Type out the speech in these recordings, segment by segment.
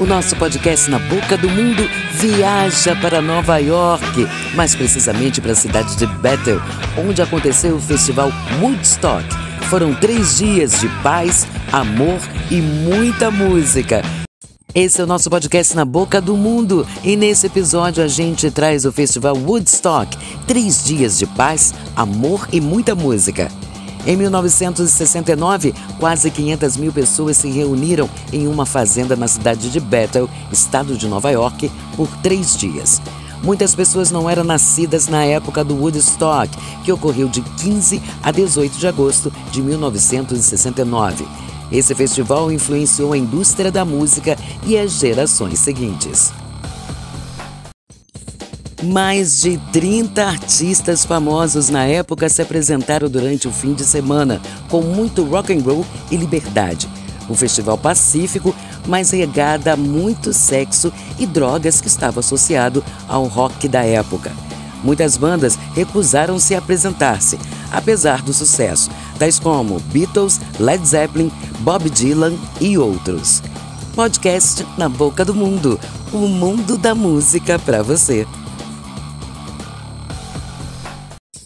O nosso podcast Na Boca do Mundo viaja para Nova York, mais precisamente para a cidade de Bethel, onde aconteceu o festival Woodstock. Foram três dias de paz, amor e muita música. Esse é o nosso podcast Na Boca do Mundo e nesse episódio a gente traz o festival Woodstock. Três dias de paz, amor e muita música. Em 1969, quase 500 mil pessoas se reuniram em uma fazenda na cidade de Bethel, estado de Nova York, por três dias. Muitas pessoas não eram nascidas na época do Woodstock, que ocorreu de 15 a 18 de agosto de 1969. Esse festival influenciou a indústria da música e as gerações seguintes. Mais de 30 artistas famosos na época se apresentaram durante o fim de semana, com muito rock and roll e liberdade. Um festival pacífico, mas regada a muito sexo e drogas que estava associado ao rock da época. Muitas bandas recusaram-se a apresentar-se, apesar do sucesso, tais como Beatles, Led Zeppelin, Bob Dylan e outros. Podcast Na Boca do Mundo o mundo da música para você.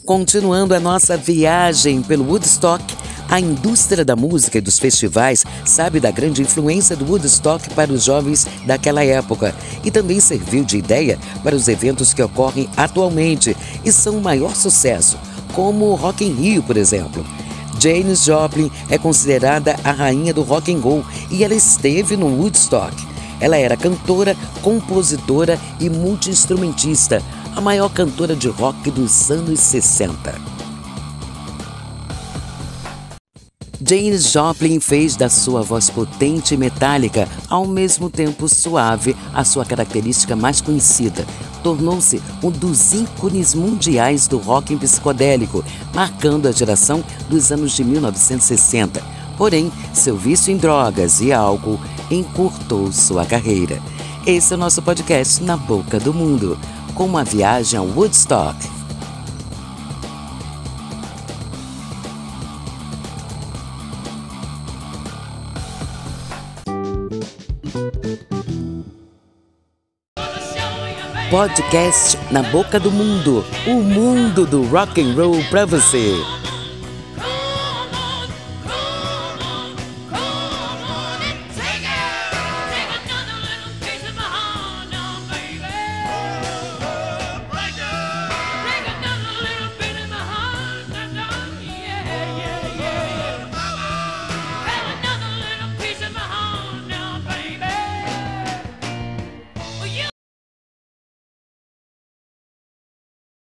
Continuando a nossa viagem pelo Woodstock, a indústria da música e dos festivais sabe da grande influência do Woodstock para os jovens daquela época e também serviu de ideia para os eventos que ocorrem atualmente e são o maior sucesso, como o Rock in Rio, por exemplo. Janis Joplin é considerada a rainha do rock and roll e ela esteve no Woodstock. Ela era cantora, compositora e multiinstrumentista, a maior cantora de rock dos anos 60. Janis Joplin fez da sua voz potente e metálica, ao mesmo tempo suave, a sua característica mais conhecida. Tornou-se um dos ícones mundiais do rock psicodélico, marcando a geração dos anos de 1960. Porém, seu vício em drogas e álcool encurtou sua carreira. Esse é o nosso podcast Na Boca do Mundo com uma viagem ao Woodstock. Podcast na boca do mundo, o mundo do rock and roll para você.